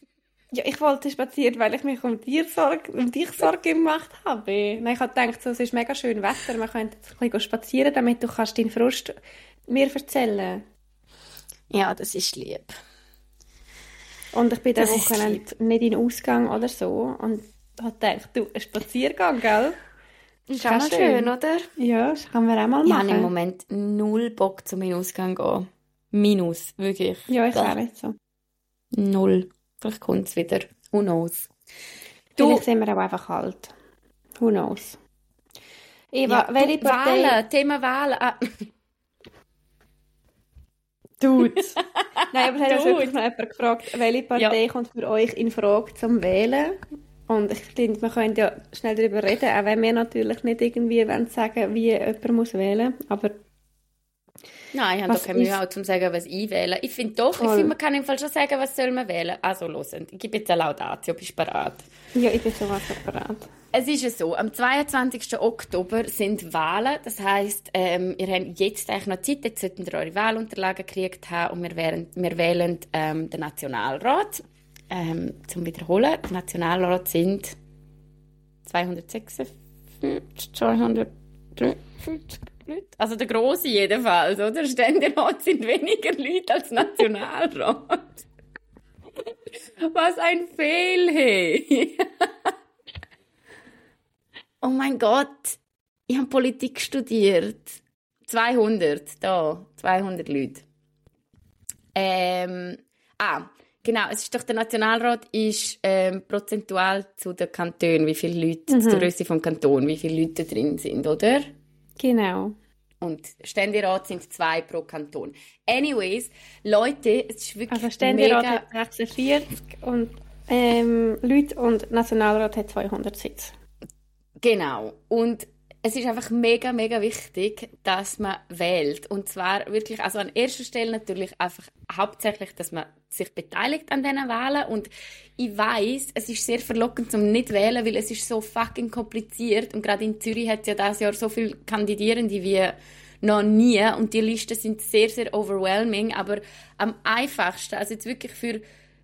Ja, ich wollte spazieren, weil ich mich um, dir Sorge, um dich Sorge gemacht habe. Nein, ich habe gedacht, so, es ist mega schön Wetter, man könnte jetzt ein bisschen spazieren, damit du kannst deinen Frust mir erzählen Ja, das ist lieb. Und ich bin das Wochenende nicht in Ausgang oder so und habe gedacht, du, ein Spaziergang, gell? Ist auch schön. schön, oder? Ja, das kann man auch mal machen. Ich habe im Moment null Bock, zum in den Ausgang zu gehen. Minus, wirklich. Ja, ich auch nicht so. Null. Vielleicht kommt es wieder. Who knows? Du, Vielleicht sind wir auch einfach alt. Who knows? Eva, ja, welche Partei... Wahlen, Thema Wahlen. Ah. Dude. <laughs> Nein, aber hat wirklich noch jemand gefragt, welche Partei ja. kommt für euch in Frage zum Wählen? Und ich finde, wir können ja schnell darüber reden, auch wenn wir natürlich nicht irgendwie wollen sagen, wie jemand muss wählen muss. Aber Nein, ich habe keine Mühe, auch, zum sagen, was ich wähle. Ich finde doch, ich find, man kann im Fall schon sagen, was soll man wählen. Also, hören, ich gebe jetzt eine Laudatio, bist du bereit? Ja, ich bin schon was bereit. Es ist ja so, am 22. Oktober sind Wahlen. Das heisst, ähm, ihr habt jetzt eigentlich noch Zeit, jetzt sollten ihr eure Wahlunterlagen gekriegt haben und wir, wählen, wir wählen ähm, den Nationalrat. Ähm, zum Wiederholen, der Nationalrat sind 256, 253 Leute. Also der Große jedenfalls, oder? Ständerat sind weniger Leute als Nationalrat. Was ein Fehl, oh mein Gott, ich habe Politik studiert. 200, da, 200 Leute. Ähm, ah, genau, es ist doch der Nationalrat ist ähm, prozentual zu den Kantonen, wie viele Leute, mhm. zur Größe vom Kanton, wie viele Leute drin sind, oder? Genau. Und Ständerat sind zwei pro Kanton. Anyways, Leute, es ist wirklich Also Ständerat mega... hat 46 und ähm, Leute und Nationalrat hat 200 Sitze. Genau. Und es ist einfach mega, mega wichtig, dass man wählt. Und zwar wirklich, also an erster Stelle natürlich einfach hauptsächlich, dass man sich beteiligt an diesen Wahlen. Und ich weiß, es ist sehr verlockend zum nicht wählen, weil es ist so fucking kompliziert. Und gerade in Zürich hat es ja dieses Jahr so viele Kandidierende wie noch nie. Und die Listen sind sehr, sehr overwhelming. Aber am einfachsten, also jetzt wirklich für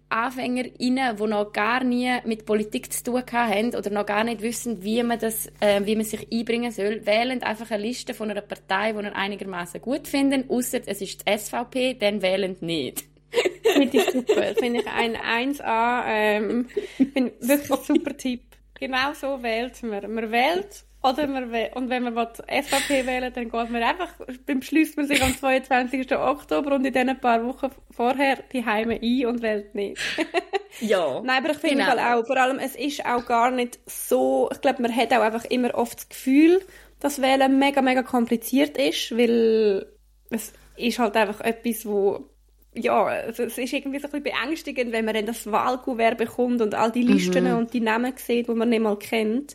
AnfängerInnen, die noch gar nie mit Politik zu tun haben oder noch gar nicht wissen, wie man, das, äh, wie man sich einbringen soll, wählen einfach eine Liste von einer Partei, die sie einigermaßen gut finden, außer es ist die SVP, dann wählen nicht. Finde ich super. Finde ich ein 1A. Ähm, bin wirklich ein super Tipp. Genau so wählt man. Man wählt oder man und wenn man SVP wählen dann geht man einfach, beschließt man sich am 22. Oktober und in diesen paar Wochen vorher die Heime ein und wählt nicht. <laughs> ja. Nein, aber ich finde genau. auch, vor allem, es ist auch gar nicht so, ich glaube, man hat auch einfach immer oft das Gefühl, dass Wählen mega, mega kompliziert ist, weil es ist halt einfach etwas, wo ja, es ist irgendwie so ein bisschen beängstigend, wenn man dann das Wahlkuvert bekommt und all die Listen mhm. und die Namen sieht, die man nicht mal kennt.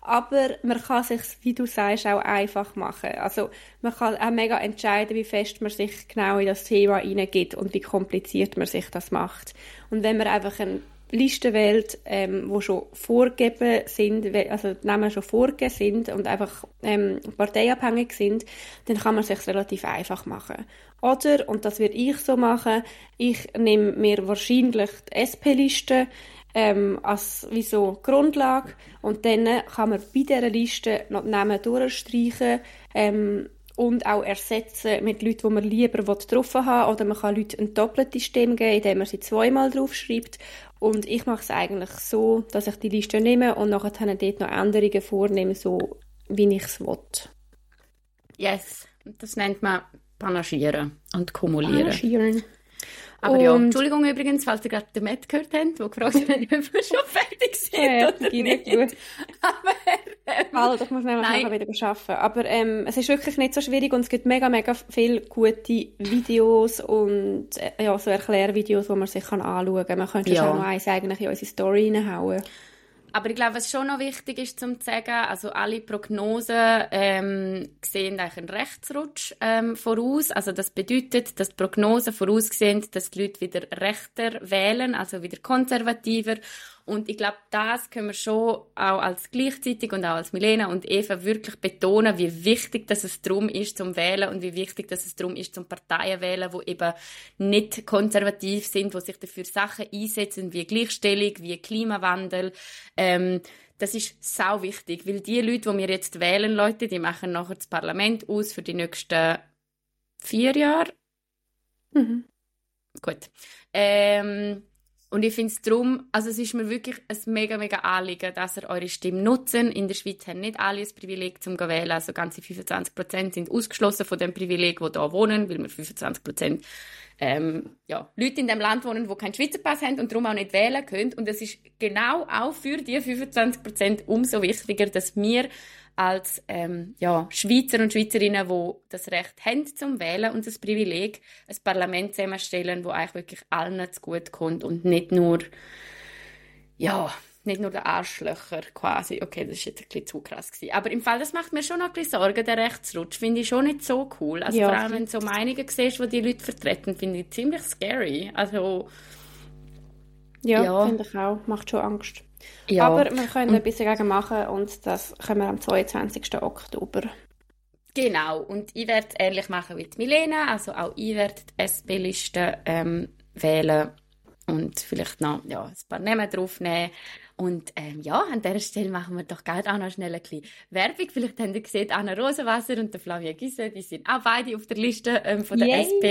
Aber man kann sich, wie du sagst, auch einfach machen. Also man kann auch mega entscheiden, wie fest man sich genau in das Thema hineingeht und wie kompliziert man sich das macht. Und wenn man einfach eine Liste wählt, ähm, wo schon vorgegeben sind, also die Namen schon vorgegeben sind und einfach ähm, parteiabhängig sind, dann kann man sich relativ einfach machen. Oder, und das würde ich so machen, ich nehme mir wahrscheinlich die SP-Liste, ähm, als wie so Grundlage und dann kann man bei dieser Liste noch die Namen durchstreichen ähm, und auch ersetzen mit Leuten, die man lieber getroffen haben oder man kann Leuten eine doppelte Stimme geben, indem man sie zweimal draufschreibt und ich mache es eigentlich so, dass ich die Liste nehme und nachher dort noch Änderungen vornehme, so wie ich es will. Yes, das nennt man Panaschieren und Kumulieren. Panaschieren. Aber und ja, Entschuldigung übrigens, falls ihr gerade den Matt gehört habt, der gefragt hat, ob wir schon <laughs> fertig sind ja, oder nicht. Gut. Aber, ähm, halt, ich muss nämlich nachher wieder arbeiten. Aber ähm, es ist wirklich nicht so schwierig und es gibt mega, mega viele gute Videos und äh, ja, so Erklärvideos, die man sich kann anschauen kann. Man könnte ja. schon noch eins eigentlich in unsere Story reinhauen. Aber ich glaube, was schon noch wichtig ist zum zu sagen, also alle Prognosen ähm, sehen eigentlich einen Rechtsrutsch ähm, voraus. Also das bedeutet, dass die Prognosen voraussehen, dass die Leute wieder rechter wählen, also wieder konservativer und ich glaube, das können wir schon auch als gleichzeitig und auch als Milena und Eva wirklich betonen, wie wichtig dass es darum ist zum Wählen und wie wichtig dass es darum ist zum Parteien wählen, wo eben nicht konservativ sind, wo sich dafür Sachen einsetzen wie Gleichstellung, wie Klimawandel. Ähm, das ist sau wichtig, weil die Leute, die wir jetzt wählen, Leute, die machen nachher das Parlament aus für die nächsten vier Jahre. Mhm. Gut. Ähm, und ich finde es darum, also es ist mir wirklich ein mega, mega Anliegen, dass ihr eure Stimme nutzen. In der Schweiz haben nicht alle das Privileg zum wählen. Also ganze 25 Prozent sind ausgeschlossen von dem Privileg, wo da wohnen, weil wir 25 Prozent ähm, ja, Leute in dem Land wohnen, die keinen Schweizer Pass haben und darum auch nicht wählen können. Und es ist genau auch für die 25 Prozent umso wichtiger, dass wir als ähm, ja, Schweizer und Schweizerinnen, die das Recht haben zum Wählen und das Privileg, ein Parlament zusammenstellen, wo eigentlich wirklich allen zu gut kommt und nicht nur ja, nicht nur der Arschlöcher quasi. Okay, das ist jetzt ein bisschen zu krass gewesen. Aber im Fall, das macht mir schon noch ein bisschen Sorgen, der Rechtsrutsch. Finde ich schon nicht so cool. Also ja, vor allem, wenn du so Meinungen siehst, die die Leute vertreten, finde ich ziemlich scary. Also... Ja, ja. finde ich auch. Macht schon Angst. Ja. Aber wir können etwas dagegen machen und das können wir am 22. Oktober. Genau, und ich werde es ähnlich machen wie die Milena, also auch ich werde die SP-Liste ähm, wählen und vielleicht noch ja, ein paar Namen draufnehmen und ähm, ja, an dieser Stelle machen wir doch gerade auch noch schnell ein bisschen Werbung. Vielleicht habt ihr gesehen, Anna Rosenwasser und der Flavia Gisse, die sind auch beide auf der Liste ähm, von der Yay. SP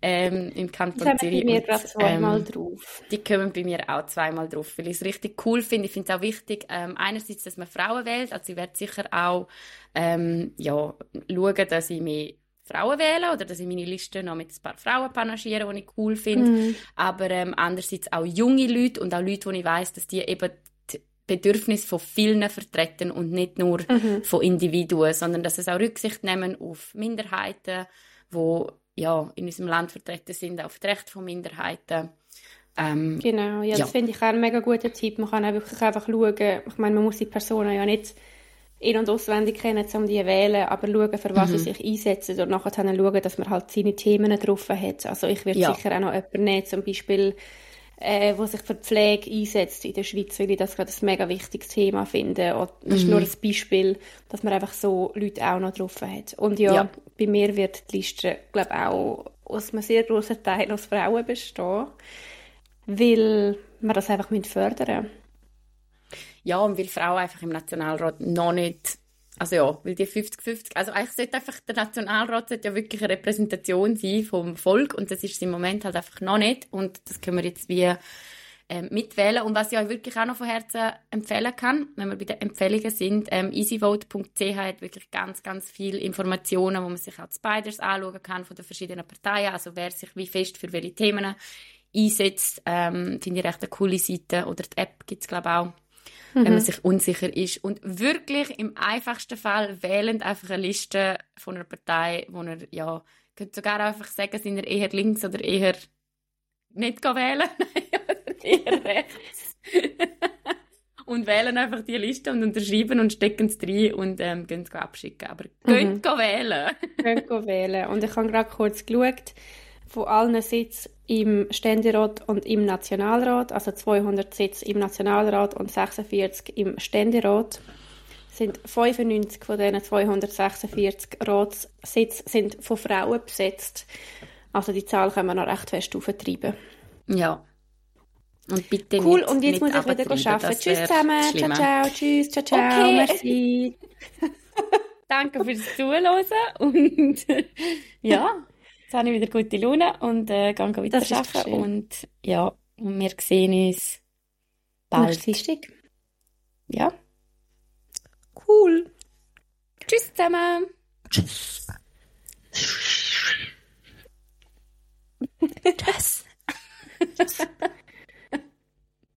ähm, im Kanton Zürich. Die bei mir gerade zweimal ähm, drauf. Die kommen bei mir auch zweimal drauf, weil ich es richtig cool finde. Ich finde es auch wichtig, ähm, einerseits, dass man Frauen wählt. Also ich werde sicher auch ähm, ja, schauen, dass ich mich Frauen wählen oder dass ich meine Liste noch mit ein paar Frauen panaschiere, die ich cool finde. Mm. Aber ähm, andererseits auch junge Leute und auch Leute, wo ich weiß, dass die eben die Bedürfnisse von vielen vertreten und nicht nur mhm. von Individuen, sondern dass es auch Rücksicht nehmen auf Minderheiten, wo ja in unserem Land vertreten sind, auf die Rechte von Minderheiten. Ähm, genau, ja, das ja. finde ich auch ein mega guter Tipp. Man kann auch wirklich einfach schauen, ich meine, man muss die Personen ja nicht in- und auswendig kennen, um die zu wählen, aber schauen, für was mhm. sie sich einsetzen und nachher dann schauen, dass man halt seine Themen drauf hat. Also ich würde ja. sicher auch noch jemanden nehmen, zum Beispiel, äh, wo sich für Pflege einsetzt in der Schweiz, weil ich das gerade ein mega wichtiges Thema finde. Und das mhm. ist nur ein Beispiel, dass man einfach so Leute auch noch drauf hat. Und ja, ja. bei mir wird die Liste, glaube ich, auch aus einem sehr grossen Teil aus Frauen bestehen, weil wir das einfach fördern müssen. Ja, und weil Frauen einfach im Nationalrat noch nicht, also ja, weil die 50-50, also eigentlich sollte einfach der Nationalrat sollte ja wirklich eine Repräsentation sein vom Volk und das ist im Moment halt einfach noch nicht und das können wir jetzt wie ähm, mitwählen. Und was ich euch wirklich auch noch von Herzen empfehlen kann, wenn wir bei den Empfehlungen sind, ähm, easyvote.ch hat wirklich ganz, ganz viele Informationen, wo man sich auch die Spiders anschauen kann von den verschiedenen Parteien, also wer sich wie fest für welche Themen einsetzt, ähm, finde ich recht eine coole Seite. Oder die App gibt es, glaube ich, auch mhm. wenn man mhm. sich unsicher ist. Und wirklich im einfachsten Fall wählen einfach eine Liste von einer Partei, wo er, ja, könnte sogar einfach sagen, sind er eher links oder eher nicht wählen, <laughs> eher rechts. <laughs> und wählen einfach die Liste und unterschreiben und stecken es rein und ähm, gehen es abschicken. Aber mhm. geht wählen. geht wählen. Und ich habe gerade kurz geschaut, von allen Sitzen im Ständerat und im Nationalrat, also 200 Sitze im Nationalrat und 46 im Ständerat, sind 95 von diesen 246 Ratssitzen sind von Frauen besetzt. Also die Zahl können wir noch recht fest auftreiben. Ja. Und bitte cool, nicht, und jetzt muss ich wieder arbeiten. Tschüss zusammen. Schlimmer. Ciao, ciao. Tschüss, ciao, ciao. Okay. Merci. <laughs> Danke fürs Zuhören und <laughs> ja. Jetzt habe ich wieder gute Laune und äh, gehe wieder das arbeiten. Und ja, und wir sehen uns bald. Dienstag. Ja. Cool. Tschüss zusammen. Tschüss. <laughs> Tschüss. <laughs>